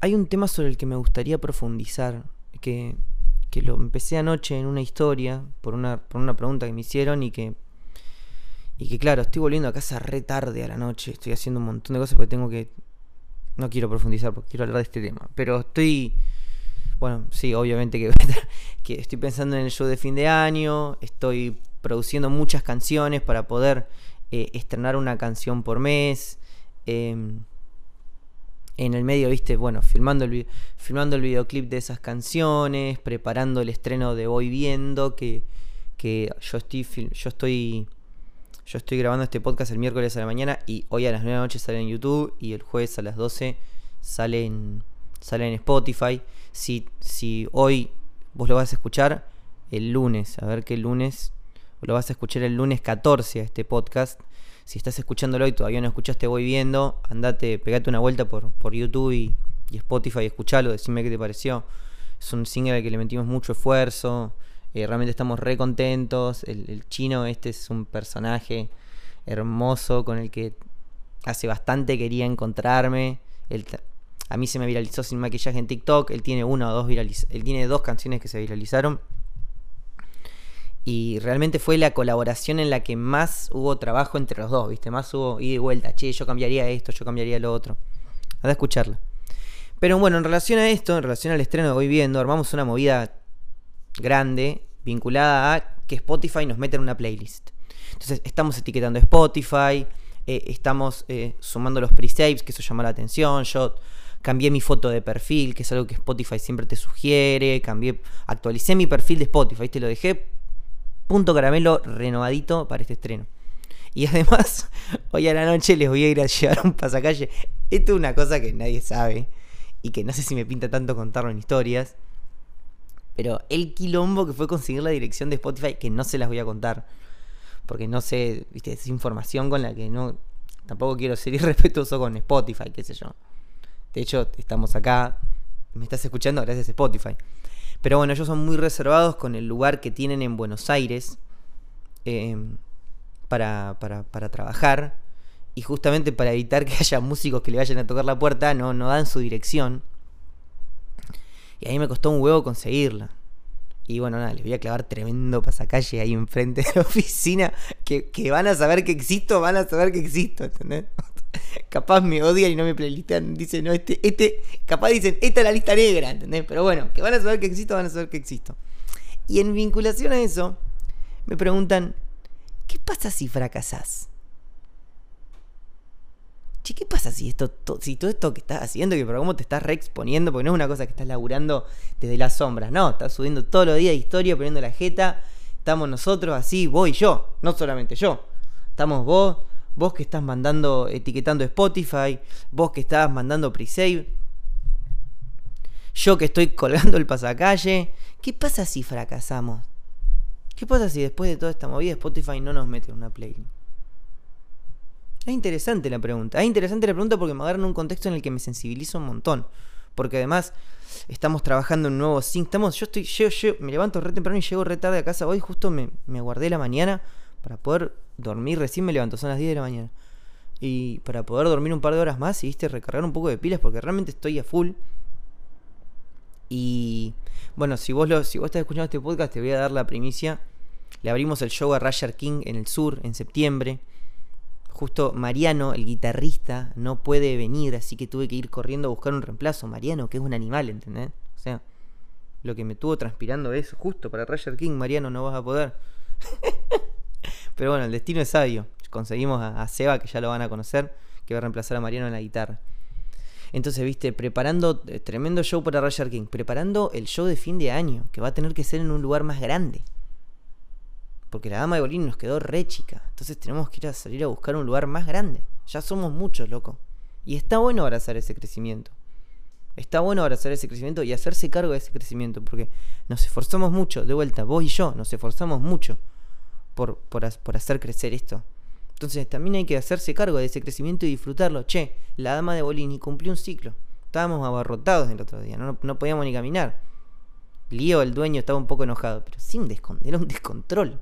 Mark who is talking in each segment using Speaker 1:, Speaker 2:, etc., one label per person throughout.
Speaker 1: hay un tema sobre el que me gustaría profundizar, que, que lo empecé anoche en una historia, por una, por una pregunta que me hicieron y que, y que claro, estoy volviendo a casa re tarde a la noche, estoy haciendo un montón de cosas porque tengo que... No quiero profundizar porque quiero hablar de este tema, pero estoy... Bueno, sí, obviamente que, que estoy pensando en el show de fin de año, estoy produciendo muchas canciones para poder eh, estrenar una canción por mes. Em, en el medio, viste, bueno, filmando el, filmando el videoclip de esas canciones, preparando el estreno de Voy Viendo, que, que yo estoy yo estoy yo estoy grabando este podcast el miércoles a la mañana y hoy a las 9 de la noche sale en YouTube y el jueves a las 12 sale en, en Spotify. Si, si hoy vos lo vas a escuchar el lunes, a ver qué lunes, lo vas a escuchar el lunes 14 a este podcast si estás escuchándolo y todavía no escuchaste Voy Viendo, andate, pegate una vuelta por, por YouTube y, Spotify y escuchalo, decime qué te pareció. Es un single al que le metimos mucho esfuerzo, eh, realmente estamos re contentos. El, chino este es un personaje hermoso con el que hace bastante quería encontrarme. a mí se me viralizó sin maquillaje en TikTok, él tiene una o dos él tiene dos canciones que se viralizaron y realmente fue la colaboración en la que más hubo trabajo entre los dos, ¿viste? Más hubo ida y vuelta. Che, yo cambiaría esto, yo cambiaría lo otro. Anda a escucharla. Pero bueno, en relación a esto, en relación al estreno de Voy Viendo, armamos una movida grande vinculada a que Spotify nos mete en una playlist. Entonces, estamos etiquetando Spotify, eh, estamos eh, sumando los pre-saves, que eso llama la atención. Yo cambié mi foto de perfil, que es algo que Spotify siempre te sugiere. Cambié, actualicé mi perfil de Spotify, te lo dejé punto caramelo renovadito para este estreno. Y además, hoy a la noche les voy a ir a llevar un pasacalle. Esto es una cosa que nadie sabe y que no sé si me pinta tanto contarlo en historias. Pero el quilombo que fue conseguir la dirección de Spotify, que no se las voy a contar. Porque no sé, viste, es información con la que no. Tampoco quiero ser irrespetuoso con Spotify, qué sé yo. De hecho, estamos acá. Me estás escuchando gracias a Spotify. Pero bueno, ellos son muy reservados con el lugar que tienen en Buenos Aires em, para, para, trabajar. Y justamente para evitar que haya músicos que le vayan a tocar la puerta, no, no dan su dirección. Y ahí me costó un huevo conseguirla. Y bueno, nada, les voy a clavar tremendo pasacalle ahí enfrente de la oficina. Que, que van a saber que existo, van a saber que existo, ¿entendés? capaz me odian y no me playlistan. Dicen, no, este, este, capaz dicen, esta es la lista negra, ¿entendés? Pero bueno, que van a saber que existo, van a saber que existo. Y en vinculación a eso, me preguntan, ¿qué pasa si fracasás? Che, ¿qué pasa si esto, si todo esto que estás haciendo, que por cómo te estás reexponiendo, porque no es una cosa que estás laburando desde las sombras, no, estás subiendo todos los días historia, poniendo la jeta, estamos nosotros así, vos y yo, no solamente yo, estamos vos, vos que estás mandando, etiquetando Spotify, vos que estás mandando pre-save, yo que estoy colgando el pasacalle. ¿Qué pasa si fracasamos? ¿Qué pasa si después de toda esta movida Spotify no nos mete una playlist? Es interesante la pregunta. Es interesante la pregunta porque me agarra en un contexto en el que me sensibilizo un montón. Porque además estamos trabajando en un nuevo sync. Estamos, yo estoy, yo, me levanto re temprano y llego re tarde a casa. Hoy justo me, me guardé la mañana para poder dormir, recién me levanto, son las 10 de la mañana. Y para poder dormir un par de horas más y viste, recargar un poco de pilas porque realmente estoy a full. Y bueno, si vos, lo, si vos estás escuchando este podcast, te voy a dar la primicia. Le abrimos el show a Roger King en el sur en septiembre. Justo Mariano, el guitarrista, no puede venir, así que tuve que ir corriendo a buscar un reemplazo. Mariano, que es un animal, ¿entendés? O sea, lo que me tuvo transpirando es justo para Roger King, Mariano, no vas a poder. Pero bueno, el destino es sabio. Conseguimos a, Seba, que ya lo van a conocer, que va a reemplazar a Mariano en la guitarra. Entonces, viste, preparando eh, tremendo show para Roger King, preparando el show de fin de año, que va a tener que ser en un lugar más grande. Porque la dama de Bolín nos quedó re chica. Entonces tenemos que ir a salir a buscar un lugar más grande. Ya somos muchos, loco. Y está bueno abrazar ese crecimiento. Está bueno abrazar ese crecimiento y hacerse cargo de ese crecimiento. Porque nos esforzamos mucho, de vuelta, vos y yo, nos esforzamos mucho por, hacer crecer esto. Entonces también hay que hacerse cargo de ese crecimiento y disfrutarlo. Che, la dama de Bolini cumplió un ciclo. Estábamos abarrotados el otro día, no, no podíamos ni caminar. Lío, el dueño, estaba un poco enojado, pero sin descontrol, era un descontrol.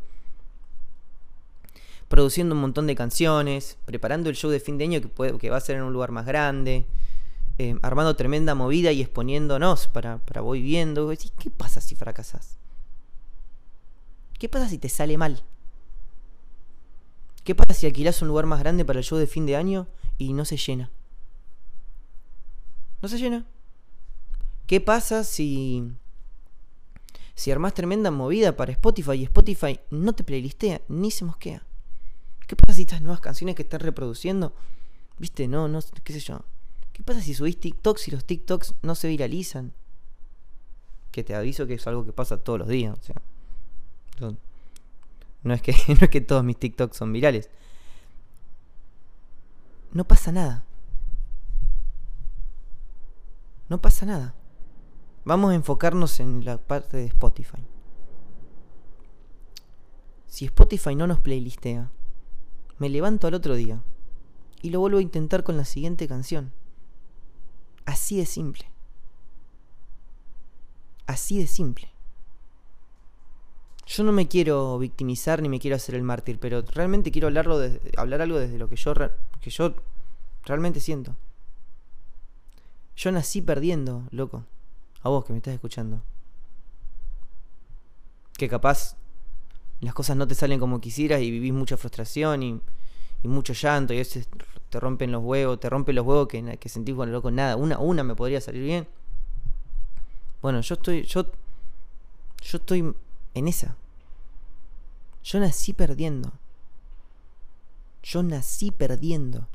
Speaker 1: Produciendo un montón de canciones, preparando el show de fin de año que va a ser en un lugar más grande. eh, armando tremenda movida y exponiéndonos para, para voy viendo. ¿Qué pasa si fracasas? ¿Qué pasa si te sale mal? ¿Qué pasa si alquilas un lugar más grande para el show de fin de año y no se llena? No se llena. ¿Qué pasa si si armás tremenda movida para Spotify y Spotify no te playlistea ni se mosquea? ¿Qué pasa si estas nuevas canciones que estás reproduciendo, viste, no, no, qué sé yo? ¿Qué pasa si subís TikToks y los TikToks no se viralizan? Que te aviso que es algo que pasa todos los días, o. No es que, no es que todos mis TikToks son virales. No pasa nada. No pasa nada. Vamos a enfocarnos en la parte de Spotify. Si Spotify no nos playlistea, me levanto al otro día y lo vuelvo a intentar con la siguiente canción. Así de simple. Así de simple. Yo no me quiero victimizar ni me quiero hacer el mártir, pero realmente quiero hablarlo hablar algo desde lo que yo, que yo realmente siento. Yo nací perdiendo, loco. A vos que me estás escuchando. Que capaz las cosas no te salen como quisieras y vivís mucha frustración y, mucho llanto y a veces te rompen los huevos, te rompen los huevos que, que sentís con loco nada. Una, una me podría salir bien. Bueno, yo estoy, yo, yo estoy en esa. Yo nací perdiendo. Yo nací perdiendo.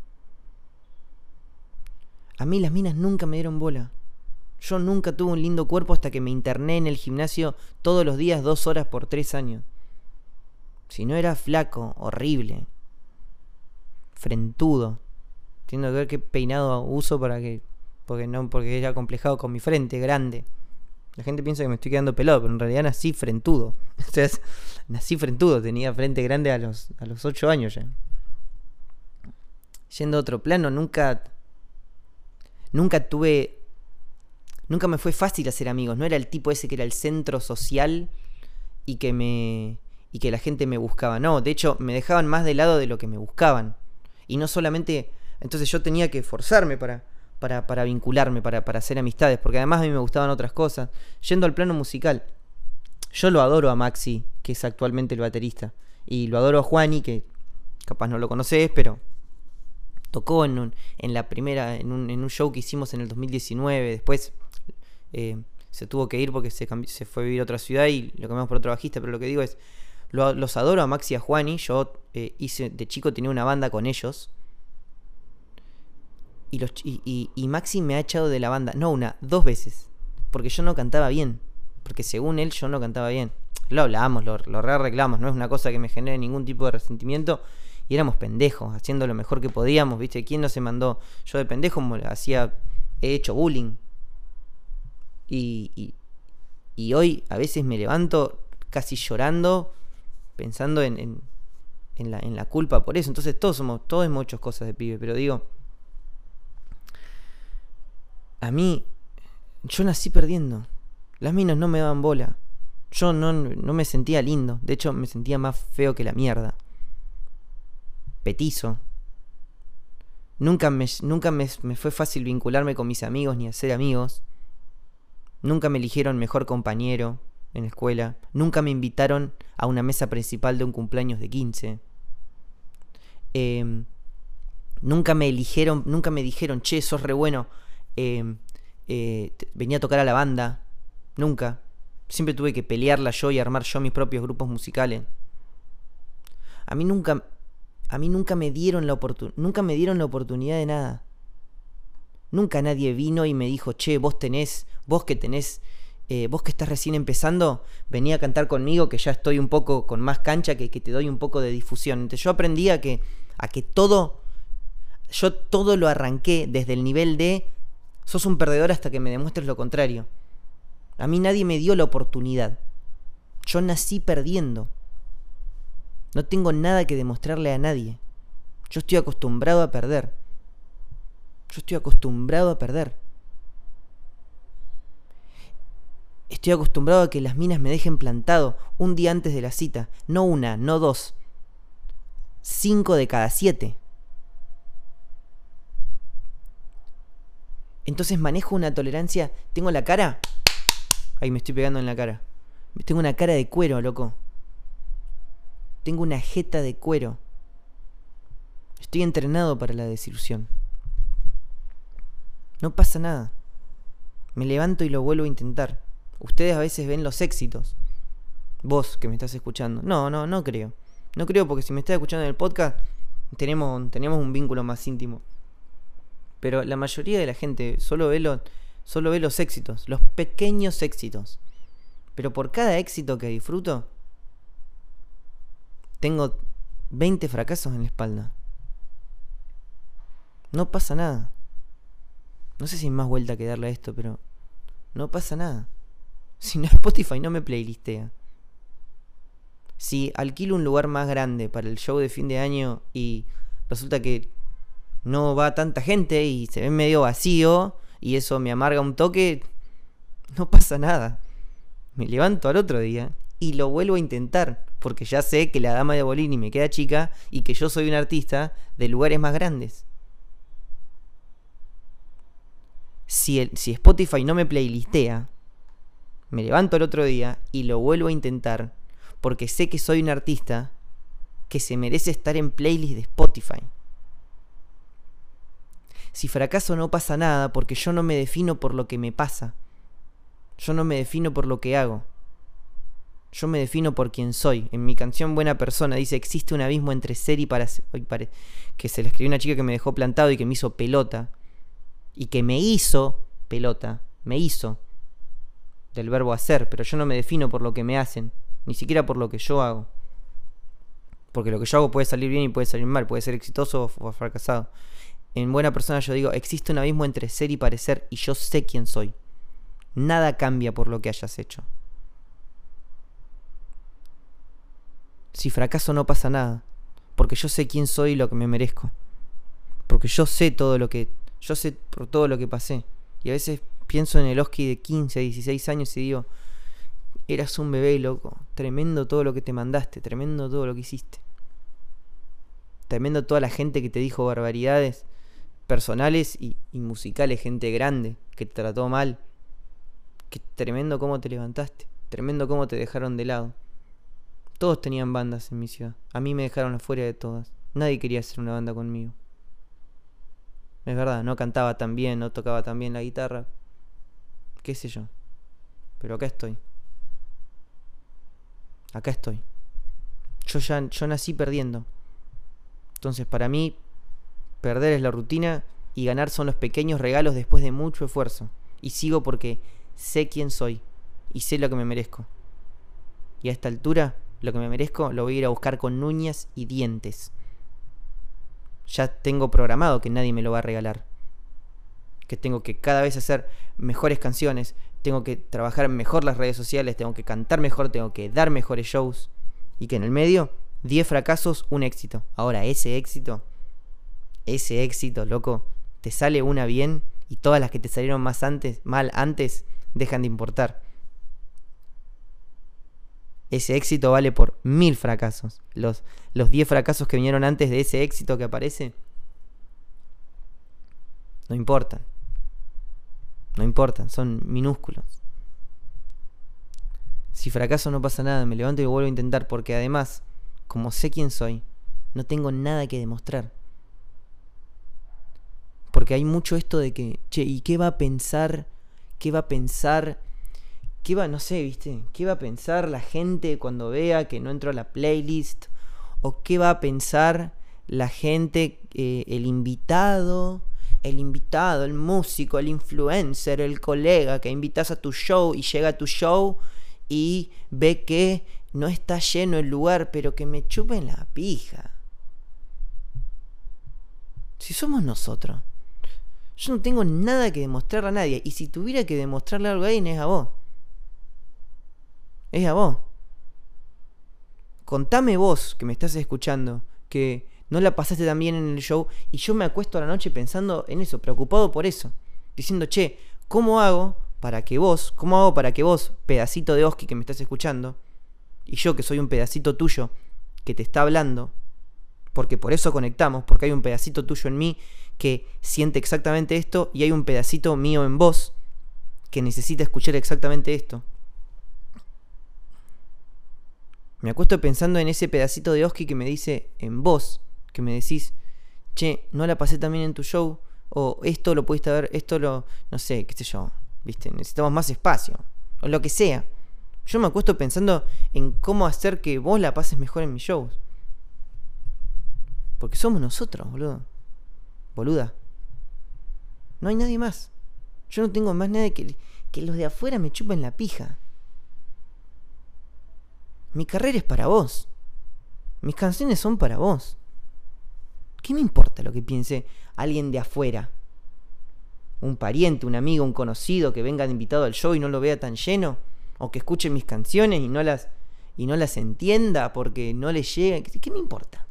Speaker 1: A mí las minas nunca me dieron bola. Yo nunca tuve un lindo cuerpo hasta que me interné en el gimnasio todos los días dos horas por tres años. Si no era flaco, horrible. Frentudo. Tiendo que ver qué peinado uso para que. Porque no, porque era complejado con mi frente, grande. La gente piensa que me estoy quedando pelado, pero en realidad nací frentudo. Entonces, nací frentudo, tenía frente grande a los, a los 8 años ya. Yendo a otro plano, nunca. Nunca tuve. Nunca me fue fácil hacer amigos. No era el tipo ese que era el centro social y que me. y que la gente me buscaba. No, de hecho, me dejaban más de lado de lo que me buscaban. Y no solamente. Entonces yo tenía que esforzarme para para, vincularme, para, para hacer amistades, porque además a mí me gustaban otras cosas. Yendo al plano musical, yo lo adoro a Maxi, que es actualmente el baterista, y lo adoro a Juani, que capaz no lo conoces, pero tocó en, en la primera, en un, en un, show que hicimos en el 2019, después eh, se tuvo que ir porque se, se fue a vivir a otra ciudad y lo cambiamos por otro bajista, pero lo que digo es, los adoro a Maxi y a Juani, yo eh, hice, de chico tenía una banda con ellos, y, los, y, Maxi me ha echado de la banda, no una, dos veces, porque yo no cantaba bien, porque según él yo no cantaba bien. Lo hablamos, lo, lo re arreglamos, no es una cosa que me genere ningún tipo de resentimiento. Y éramos pendejos, haciendo lo mejor que podíamos, ¿viste? ¿Quién no se mandó? Yo de pendejo hacía, he hecho bullying. Y, y, hoy a veces me levanto casi llorando, pensando en, en, en, la, en la culpa por eso. Entonces todos somos, todos hemos hecho cosas de pibe, pero digo, a mí, yo nací perdiendo. Las minas no me daban bola. Yo no, no me sentía lindo. De hecho, me sentía más feo que la mierda. Petizo. Nunca, me, nunca me, me fue fácil vincularme con mis amigos ni hacer amigos. Nunca me eligieron mejor compañero en la escuela. Nunca me invitaron a una mesa principal de un cumpleaños de 15. Em, nunca me eligieron, nunca me dijeron, che, sos re bueno, Em, eh, venía a tocar a la banda. Nunca. Siempre tuve que pelearla yo y armar yo mis propios grupos musicales. A mí nunca. A mí nunca me dieron la oportunidad. Nunca me dieron la oportunidad de nada. Nunca nadie vino y me dijo, che, vos tenés, vos que tenés, eh, vos que estás recién empezando, venía a cantar conmigo, que ya estoy un poco con más cancha, que, que te doy un poco de difusión. Entonces yo aprendí a que, a que todo, yo todo lo arranqué desde el nivel de Sos un perdedor hasta que me demuestres lo contrario. A mí nadie me dio la oportunidad. Yo nací perdiendo. No tengo nada que demostrarle a nadie. Yo estoy acostumbrado a perder. Yo estoy acostumbrado a perder. Estoy acostumbrado a que las minas me dejen plantado un día antes de la cita. No una, no dos. Cinco de cada siete. Entonces manejo una tolerancia. Tengo la cara. Ahí me estoy pegando en la cara. Tengo una cara de cuero, loco. Tengo una jeta de cuero. Estoy entrenado para la desilusión. No pasa nada. Me levanto y lo vuelvo a intentar. Ustedes a veces ven los éxitos. Vos que me estás escuchando. No, no, no creo. No creo porque si me estás escuchando en el podcast, tenemos, tenemos un vínculo más íntimo. Pero la mayoría de la gente solo ve, solo ve los éxitos, los pequeños éxitos. Pero por cada éxito que disfruto, tengo 20 fracasos en la espalda. No pasa nada. No sé si hay más vuelta que darle a esto, pero no pasa nada. Si no Spotify no me playlistea. Si alquilo un lugar más grande para el show de fin de año y resulta que no va tanta gente y se ve medio vacío y eso me amarga un toque, no pasa nada. Me levanto al otro día y lo vuelvo a intentar, porque ya sé que la dama de Bolini me queda chica y que yo soy un artista de lugares más grandes. Si, si Spotify no me playlistea, me levanto al otro día y lo vuelvo a intentar, porque sé que soy un artista que se merece estar en playlist de Spotify. Si fracaso no pasa nada porque yo no me defino por lo que me pasa. Yo no me defino por lo que hago. Yo me defino por quien soy. En mi canción Buena Persona dice, existe un abismo entre ser y para ser. Que se le escribió una chica que me dejó plantado y que me hizo pelota. Y que me hizo pelota. Me hizo. Del verbo hacer. Pero yo no me defino por lo que me hacen. Ni siquiera por lo que yo hago. Porque lo que yo hago puede salir bien y puede salir mal. Puede ser exitoso o fracasado en buena persona yo digo, existe un abismo entre ser y parecer y yo sé quién soy. Nada cambia por lo que hayas hecho. Si fracaso no pasa nada, porque yo sé quién soy y lo que me merezco. Porque yo sé todo lo que yo sé por todo lo que pasé. Y a veces pienso en el Oski de 15, 16 años y digo, eras un bebé loco, tremendo todo lo que te mandaste, tremendo todo lo que hiciste. Tremendo toda la gente que te dijo barbaridades personales y, musicales, gente grande que te trató mal. Que tremendo cómo te levantaste, tremendo cómo te dejaron de lado. Todos tenían bandas en mi ciudad. A mí me dejaron afuera de todas. Nadie quería hacer una banda conmigo. Es verdad, no cantaba tan bien, no tocaba tan bien la guitarra. Qué sé yo. Pero acá estoy. Acá estoy. Yo ya yo nací perdiendo. Entonces, para mí Perder es la rutina y ganar son los pequeños regalos después de mucho esfuerzo. Y sigo porque sé quién soy y sé lo que me merezco. Y a esta altura, lo que me merezco lo voy a ir a buscar con uñas y dientes. Ya tengo programado que nadie me lo va a regalar. Que tengo que cada vez hacer mejores canciones, tengo que trabajar mejor las redes sociales, tengo que cantar mejor, tengo que dar mejores shows. Y que en el medio, 10 fracasos, un éxito. Ahora, ese éxito ese éxito, loco, te sale una bien y todas las que te salieron más antes, mal antes, dejan de importar. Ese éxito vale por mil fracasos. Los, los diez fracasos que vinieron antes de ese éxito que aparece, no importan. No importan, son minúsculos. Si fracaso no pasa nada, me levanto y vuelvo a intentar porque además, como sé quién soy, no tengo nada que demostrar. Porque hay mucho esto de que, che, ¿y qué va a pensar? ¿Qué va a pensar? ¿Qué va, no sé, viste? ¿Qué va a pensar la gente cuando vea que no entro a la playlist? ¿O qué va a pensar la gente, eh, el invitado? El invitado, el músico, el influencer, el colega que invitas a tu show y llega a tu show y ve que no está lleno el lugar, pero que me chupen la pija. Si somos nosotros. Yo no tengo nada que demostrarle a nadie. Y si tuviera que demostrarle algo a alguien, es a vos. Es a vos. Contame vos, que me estás escuchando, que no la pasaste tan bien en el show. Y yo me acuesto a la noche pensando en eso, preocupado por eso. Diciendo, che, ¿cómo hago para que vos, cómo hago para que vos, pedacito de Oski que me estás escuchando, y yo que soy un pedacito tuyo que te está hablando, Porque por eso conectamos, porque hay un pedacito tuyo en mí que siente exactamente esto y hay un pedacito mío en vos que necesita escuchar exactamente esto. Me acuesto pensando en ese pedacito de Oski que me dice en vos, que me decís, che, no la pasé también en tu show, o esto lo pudiste ver, esto lo, no sé, qué sé yo, viste, necesitamos más espacio, o lo que sea. Yo me acuesto pensando en cómo hacer que vos la pases mejor en mis shows. Porque somos nosotros, boludo. Boluda. No hay nadie más. Yo no tengo más nadie que, que los de afuera me chupen la pija. Mi carrera es para vos. Mis canciones son para vos. ¿Qué me importa lo que piense alguien de afuera? Un pariente, un amigo, un conocido que venga de invitado al show y no lo vea tan lleno. O que escuche mis canciones y no las, y no las entienda porque no le llega. ¿Qué me importa?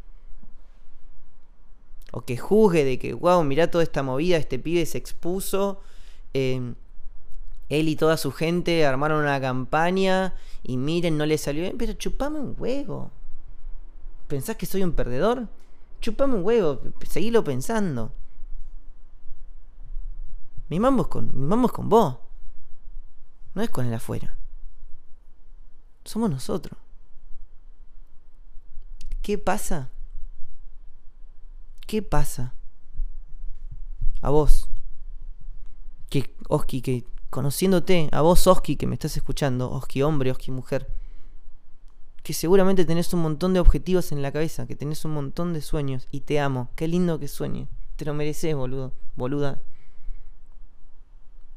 Speaker 1: O que juzgue de que, wow, mirá toda esta movida, este pibe se expuso. Eh, él y toda su gente armaron una campaña y miren, no le salió bien, pero chupame un huevo. ¿Pensás que soy un perdedor? Chupame un huevo, seguilo pensando. Mi mambo con, mi mambo es con vos. No es con el afuera. Somos nosotros. ¿Qué pasa? ¿Qué pasa? A vos. Que, Oski, que conociéndote, a vos Oski que me estás escuchando, Oski hombre, Oski mujer, que seguramente tenés un montón de objetivos en la cabeza, que tenés un montón de sueños y te amo, qué lindo que sueñes, te lo mereces, boludo, boluda.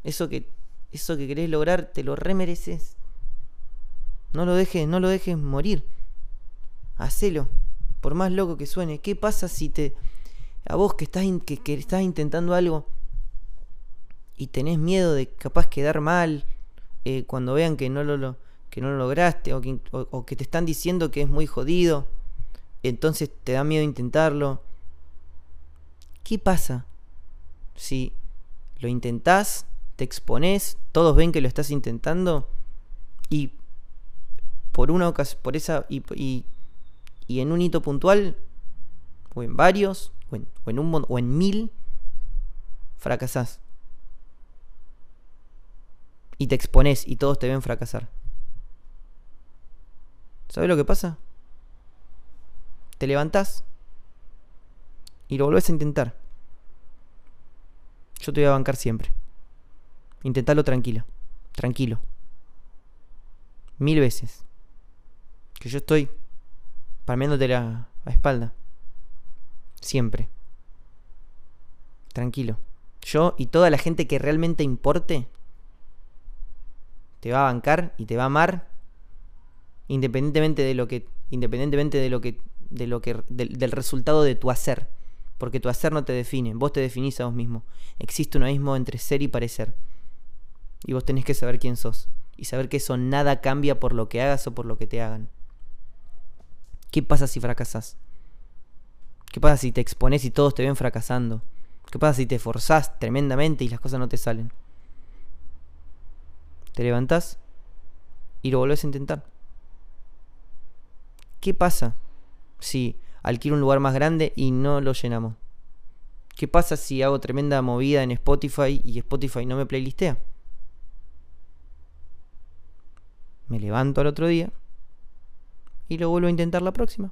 Speaker 1: Eso que eso que querés lograr te lo remereces. No lo dejes, no lo dejes morir. Hacelo, por más loco que suene. ¿Qué pasa si te a vos que estás que, estás intentando algo y tenés miedo de capaz quedar mal eh, cuando vean que no lo, que no lo lograste o que, o que te están diciendo que es muy jodido, entonces te da miedo intentarlo. ¿Qué pasa si lo intentás, te expones, todos ven que lo estás intentando y por una ocasión, por esa y, y, en un hito puntual o en varios o en, un o en mil fracasás? y te expones y todos te ven fracasar. ¿Sabes lo que pasa? Te levantás y lo volvés a intentar. Yo te voy a bancar siempre. Intentalo tranquilo. Tranquilo. Mil veces. Que yo estoy palmeándote la espalda. Siempre. Tranquilo. Yo y toda la gente que realmente importe te va a bancar y te va a amar independientemente de lo que independientemente de lo que de lo que del, resultado de tu hacer, porque tu hacer no te define, vos te definís a vos mismo. Existe un abismo entre ser y parecer. Y vos tenés que saber quién sos y saber que eso nada cambia por lo que hagas o por lo que te hagan. ¿Qué pasa si fracasas? ¿Qué pasa si te expones y todos te ven fracasando? ¿Qué pasa si te forzás tremendamente y las cosas no te salen? Te levantás y lo volvés a intentar. ¿Qué pasa si alquilo un lugar más grande y no lo llenamos? ¿Qué pasa si hago tremenda movida en Spotify y Spotify no me playlistea? Me levanto al otro día y lo vuelvo a intentar la próxima.